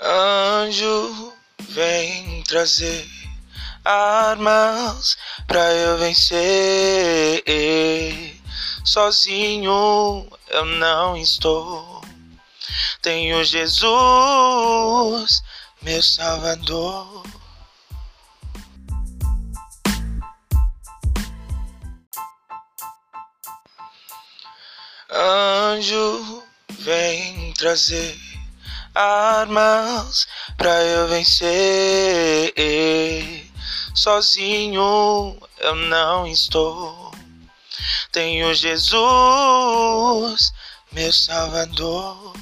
Anjo, vem trazer armas pra eu vencer. Sozinho eu não estou. Tenho Jesus, meu Salvador. Anjo, vem trazer armas pra eu vencer. Sozinho eu não estou. Tenho Jesus, meu Salvador.